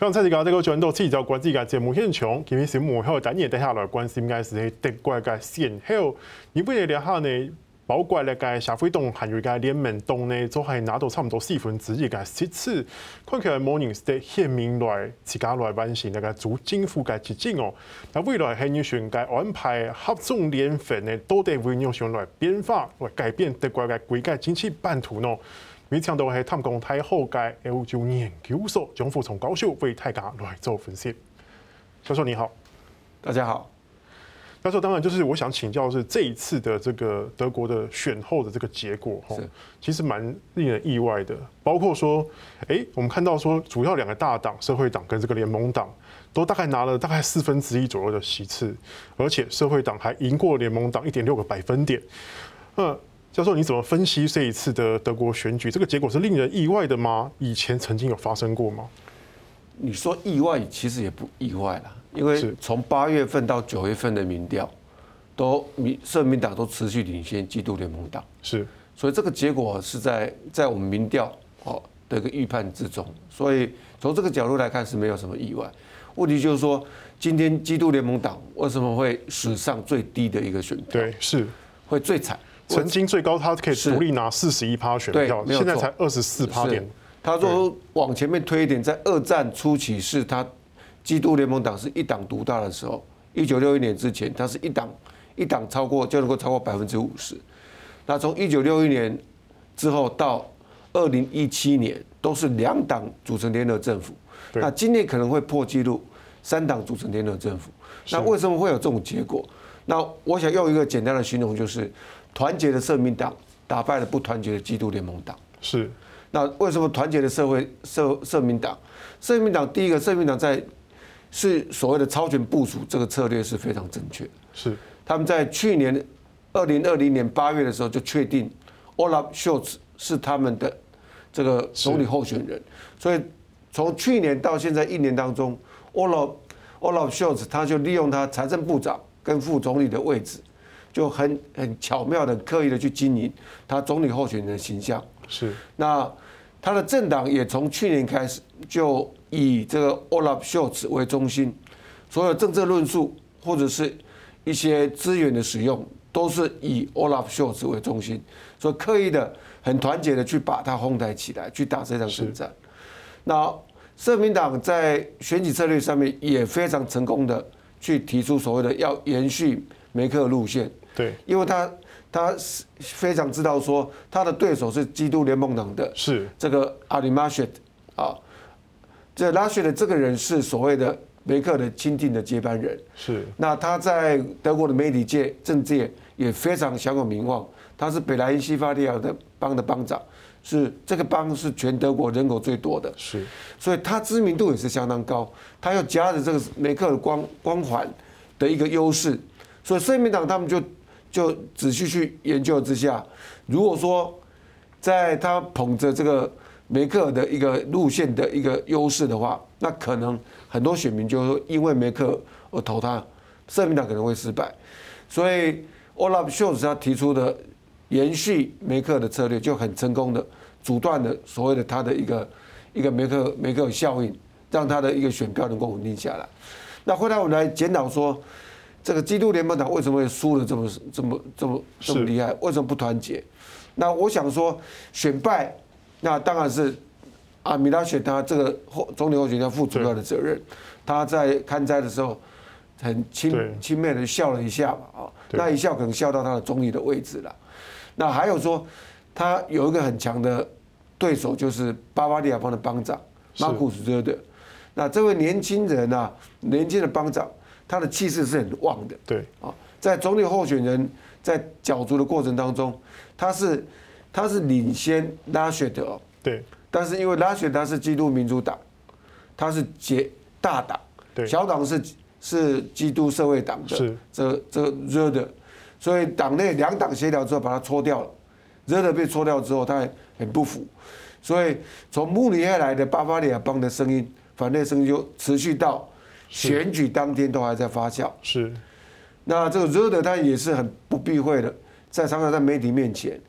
刚才这个这个转到聚焦国际嘅节目现场，今日是幕后等嘢底下来关心嘅是德国嘅选后，你不如聊下呢？包括咧个社会党韩瑞嘅联盟党呢，都系拿到差不多四分之一嘅席次。看起来冇人是显明来自家来完成那个主政府嘅职责哦。那未来系要选嘅安排合纵连横呢，都得会用上来变化来改变德国嘅国家经济版图呢。没想到系探公太后嘅欧洲研究所张富聪教授为大家来做分析。教授你好，大家好。教授，当然就是我想请教的是这一次的这个德国的选后的这个结果哈，其实蛮令人意外的。包括说，哎，我们看到说主要两个大党社会党跟这个联盟党都大概拿了大概四分之一左右的席次，而且社会党还赢过联盟党一点六个百分点。那教授，你怎么分析这一次的德国选举？这个结果是令人意外的吗？以前曾经有发生过吗？你说意外，其实也不意外啦，因为从八月份到九月份的民调，都民社民党都持续领先基督联盟党，是，所以这个结果是在在我们民调哦的一个预判之中，所以从这个角度来看是没有什么意外。问题就是说，今天基督联盟党为什么会史上最低的一个选票？对，是会最惨。曾经最高，他可以独立拿四十一趴选票，现在才二十四趴点。他说往前面推一点，在二战初期是他基督联盟党是一党独大的时候，一九六一年之前，他是一党一党超过就能够超过百分之五十。那从一九六一年之后到二零一七年，都是两党组成联合政府。那今年可能会破纪录，三党组成联合政府。那为什么会有这种结果？那我想用一个简单的形容就是。团结的社民党打败了不团结的基督联盟党。是，那为什么团结的社会社社民党？社民党第一个，社民党在是所谓的超前部署这个策略是非常正确。是，他们在去年二零二零年八月的时候就确定 Olaf Scholz 是他们的这个总理候选人。所以从去年到现在一年当中，Olaf Olaf Scholz 他就利用他财政部长跟副总理的位置。就很很巧妙的、刻意的去经营他总理候选人的形象。是。那他的政党也从去年开始就以这个 Olaf Scholz 为中心，所有政策论述或者是一些资源的使用都是以 Olaf Scholz 为中心，所以刻意的很团结的去把他哄抬起来，去打这场胜仗。那社民党在选举策略上面也非常成功的去提出所谓的要延续梅克路线。对，因为他他是非常知道说他的对手是基督联盟党的，是这个阿里马雪啊，这拉雪的这个人是所谓的梅克的亲近的接班人，是。那他在德国的媒体界、政界也也非常享有名望，他是北莱茵西法利亚的邦的邦长，是这个邦是全德国人口最多的，是。所以他知名度也是相当高，他又夹着这个梅克的光光环的一个优势，所以社民党他们就。就仔细去研究之下，如果说在他捧着这个梅克尔的一个路线的一个优势的话，那可能很多选民就会因为梅克而投他，社民党可能会失败。所以 Olaf Scholz 他提出的延续梅克的策略就很成功的阻断了所谓的他的一个一个梅克梅克效应，让他的一个选票能够稳定下来。那后来我们来检讨说。这个基督联盟党为什么会输的这么这么这么这么厉害？为什么不团结？那我想说，选败，那当然是阿米拉选他这个后总理候选人负主要的责任。他在看灾的时候很轻轻蔑的笑了一下嘛，啊，那一笑可能笑到他的总理的位置了。那还有说，他有一个很强的对手，就是巴巴利亚邦的邦长马库斯热德。那这位年轻人啊，年轻的邦长。他的气势是很旺的，对。啊，在总理候选人在角逐的过程当中，他是他是领先拉雪德，对，但是因为拉雪德他是基督民主党，他是结大党，对，小党是是基督社会党的，是。这这个热的，所以党内两党协调之后把他搓掉了，热的被搓掉之后他也很不服，所以从慕尼黑来的巴伐利亚邦的声音，反对声音就持续到。选举当天都还在发酵，是。那这个热的他也是很不避讳的，在常常在媒体面前，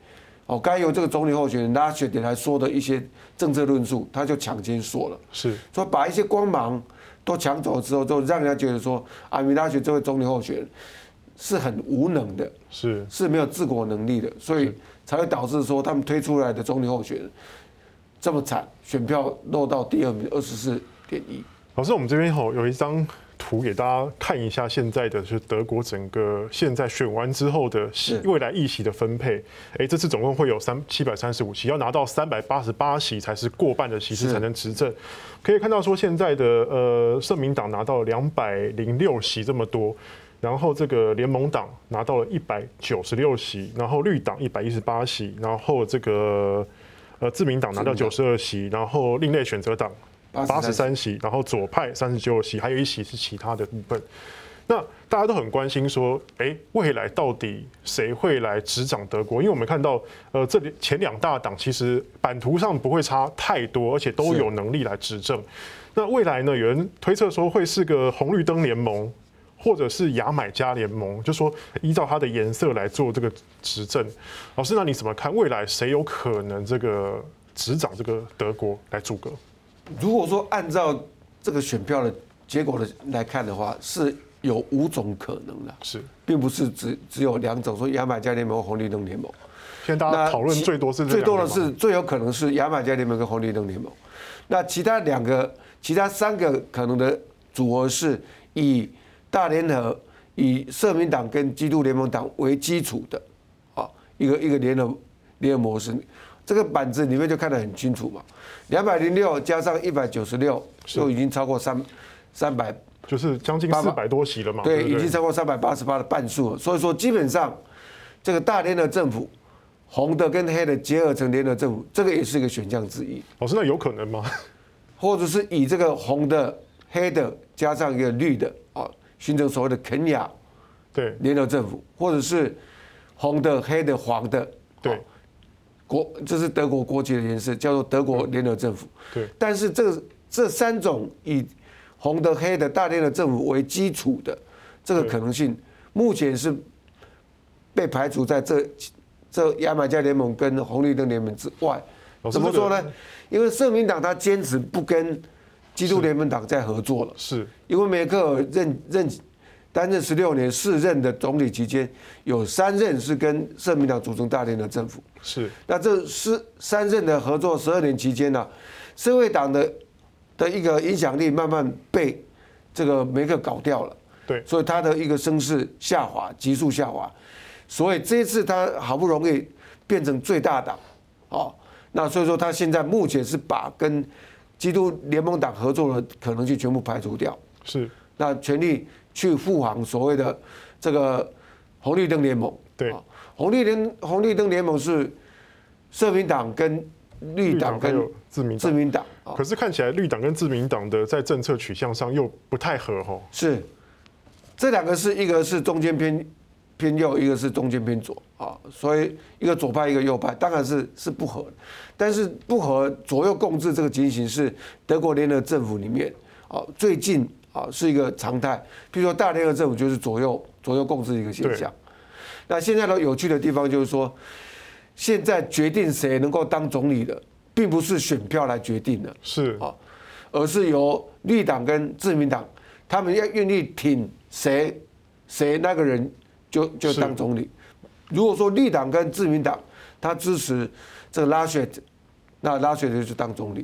哦，该由这个总理候选人拉雪点来说的一些政策论述，他就抢先说了，是。说把一些光芒都抢走之后，就让人家觉得说，阿米拉雪这位总理候选人是很无能的，是。是没有治国能力的，所以才会导致说他们推出来的总理候选人这么惨，选票落到第二名二十四点一。老师，我们这边吼有一张。图给大家看一下，现在的就是德国整个现在选完之后的未来议席的分配。哎，这次总共会有三七百三十五席，要拿到三百八十八席才是过半的席次才能执政。可以看到说，现在的呃社民党拿到了两百零六席这么多，然后这个联盟党拿到了一百九十六席，然后绿党一百一十八席，然后这个呃自民党拿到九十二席，然后另类选择党。八十三席，然后左派三十九席，还有一席是其他的部分。那大家都很关心说，哎，未来到底谁会来执掌德国？因为我们看到，呃，这里前两大党其实版图上不会差太多，而且都有能力来执政。那未来呢？有人推测说会是个红绿灯联盟，或者是牙买加联盟，就说依照它的颜色来做这个执政。老师，那你怎么看未来谁有可能这个执掌这个德国来组阁？如果说按照这个选票的结果的来看的话，是有五种可能的，是，并不是只只有两种，说牙买加联盟、红绿灯联盟。现在大家讨论最多是最多的是最有可能是牙买加联盟跟红绿灯联盟。那其他两个、其他三个可能的组合是以大联合、以社民党跟基督联盟党为基础的，啊，一个一个联合联合模式。这个板子里面就看得很清楚嘛，两百零六加上一百九十六，就已经超过三三百，就是将近四百多席了嘛。对，已经超过三百八十八的半数了。所以说，基本上这个大联合政府，红的跟黑的结合成联合政府，这个也是一个选项之一。老师，那有可能吗？或者是以这个红的、黑的加上一个绿的啊，形成所谓的肯雅对联合政府，或者是红的、黑的、黄的对。国这是德国国旗的颜色，叫做德国联合政府。对。但是这这三种以红的、黑的大联合政府为基础的这个可能性，目前是被排除在这这牙买加联盟跟红绿灯联盟之外。怎么说呢？因为社民党他坚持不跟基督联盟党在合作了。是。因为梅克尔任任。担任十六年四任的总理期间，有三任是跟社民党组成大联的政府。是。那这是三任的合作十二年期间呢，社会党的的一个影响力慢慢被这个梅克搞掉了。对。所以他的一个声势下滑，急速下滑。所以这一次他好不容易变成最大党，哦，那所以说他现在目前是把跟基督联盟党合作的可能性全部排除掉。是。那全力。去护航所谓的这个红绿灯联盟，对，红绿灯红绿灯联盟是社民党跟绿党跟自民自民党，可是看起来绿党跟自民党的在政策取向上又不太合哦。是，这两个是一个是中间偏偏右，一个是中间偏左啊，所以一个左派一个右派，当然是是不合，但是不合左右共治这个情形是德国联合政府里面啊最近。啊，是一个常态。比如说，大联合政府就是左右左右共治的一个现象。那现在呢有趣的地方就是说，现在决定谁能够当总理的，并不是选票来决定的，是啊，而是由绿党跟自民党，他们要愿意挺谁，谁那个人就就当总理。如果说绿党跟自民党他支持这个拉雪，那拉雪就是当总理；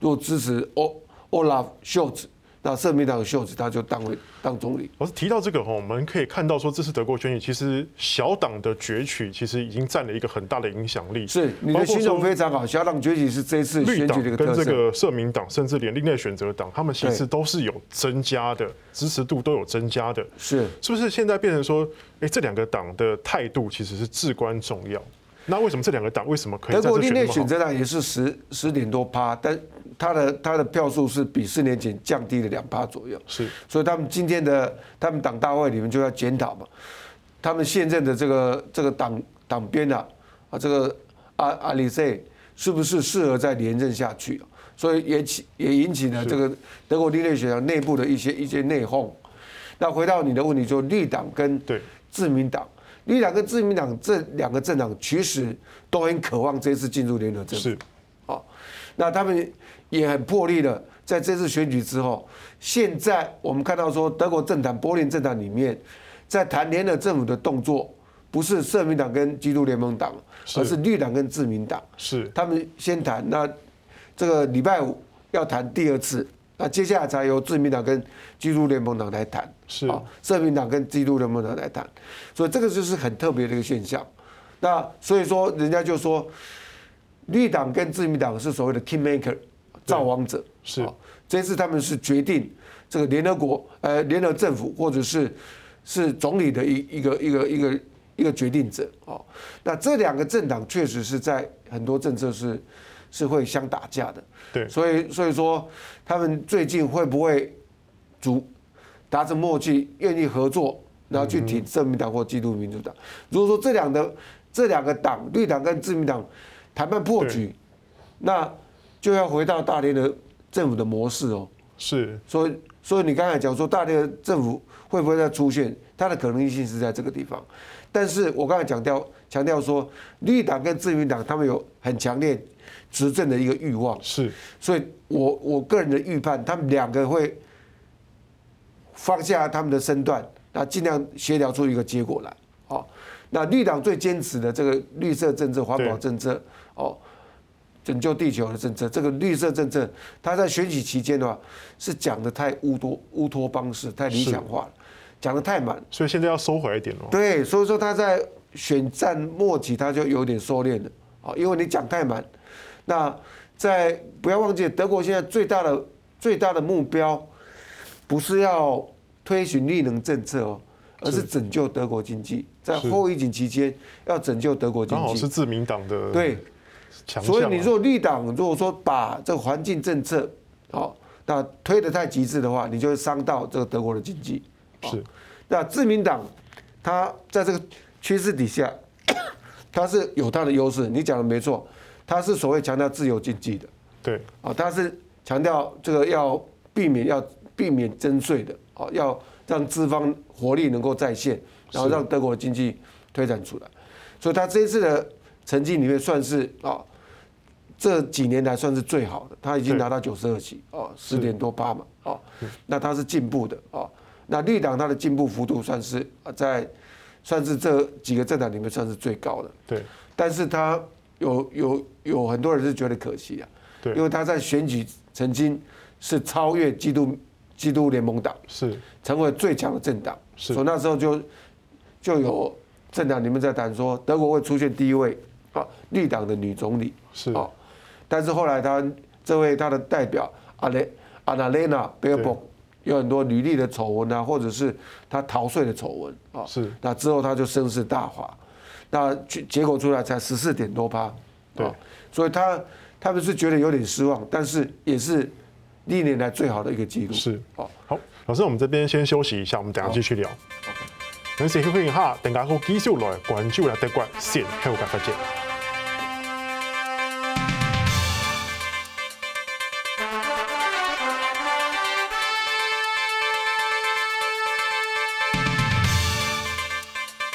如果支持欧欧拉夫·肖兹。那社民党的秀子他就当为当总理。我是提到这个哈，我们可以看到说，这次德国选举其实小党的崛起其实已经占了一个很大的影响力。是，你的形容非常好，小党崛起是这一次选举的一个特色。跟这个社民党，甚至连另类选择党，他们其实都是有增加的支持度，都有增加的。是，是不是现在变成说，哎，这两个党的态度其实是至关重要？那为什么这两个党为什么可以？德国另类选择党也是十十点多趴，但。他的他的票数是比四年前降低了两趴左右，是，所以他们今天的他们党大会里面就要检讨嘛，他们现任的这个这个党党鞭啊啊这个阿阿里塞是不是适合再连任下去？所以也起也引起了这个德国另类学党内部的一些一些内讧。那回到你的问题，就绿党跟自民党，绿党跟自民党这两个政党其实都很渴望这次进入联合政府。那他们也很破例的，在这次选举之后，现在我们看到说，德国政坛柏林政坛里面，在谈联合政府的动作，不是社民党跟基督联盟党，而是绿党跟自民党。是，他们先谈，那这个礼拜五要谈第二次。那接下来才由自民党跟基督联盟党来谈，是啊，社民党跟基督联盟党来谈，所以这个就是很特别的一个现象。那所以说，人家就说绿党跟自民党是所谓的 kingmaker 造王者，是这次他们是决定这个联合国呃联合政府或者是是总理的一一个一个一个一个决定者哦。那这两个政党确实是在很多政策是。是会相打架的，对，所以所以说他们最近会不会主达成默契，愿意合作，然后去挺自民党或基督民主党？如果说这两个这两个党，绿党跟自民党谈判破局，那就要回到大连的政府的模式哦。是，所以所以你刚才讲说大连的政府会不会再出现？它的可能性是在这个地方，但是我刚才强调强调说，绿党跟自民党他们有很强烈。执政的一个欲望是，所以我我个人的预判，他们两个会放下他们的身段，那尽量协调出一个结果来。好，那绿党最坚持的这个绿色政策、环保政策，哦，拯救地球的政策，这个绿色政策，他在选举期间的话是讲的太乌托乌托邦式，太理想化了，讲的太满，所以现在要收回来一点哦。对，所以说他在选战末期他就有点收敛了，啊，因为你讲太满。那在不要忘记，德国现在最大的最大的目标，不是要推行绿能政策哦，而是拯救德国经济。在后疫情期间，要拯救德国经济。刚好是自民党的对，所以你说绿党如果说把这个环境政策好，那推得太极致的话，你就会伤到这个德国的经济。是，那自民党它在这个趋势底下，它是有它的优势。你讲的没错。他是所谓强调自由经济的，对，啊，他是强调这个要避免要避免征税的，啊，要让资方活力能够再现，然后让德国的经济推展出来，所以他这一次的成绩里面算是啊，这几年来算是最好的，他已经拿到九十二席，哦，十点多八嘛，哦，那他是进步的，哦，那绿党他的进步幅度算是啊在算是这几个政党里面算是最高的，对，但是他。有有有很多人是觉得可惜啊，对，因为他在选举曾经是超越基督基督联盟党，是。成为最强的政党，是，所以那时候就就有政党里面在谈说德国会出现第一位啊绿党的女总理，是啊，但是后来他这位他的代表阿雷阿娜雷娜贝尔博有很多履历的丑闻啊，或者是他逃税的丑闻啊，是，那之后他就声势大滑。那结结果出来才十四点多趴，对，所以他他们是觉得有点失望，但是也是历年来最好的一个记录。是，啊，好，老师，我们这边先休息一下，我们等下继续聊。OK，感谢欢迎哈，等下后继续来关注来德国先后发展。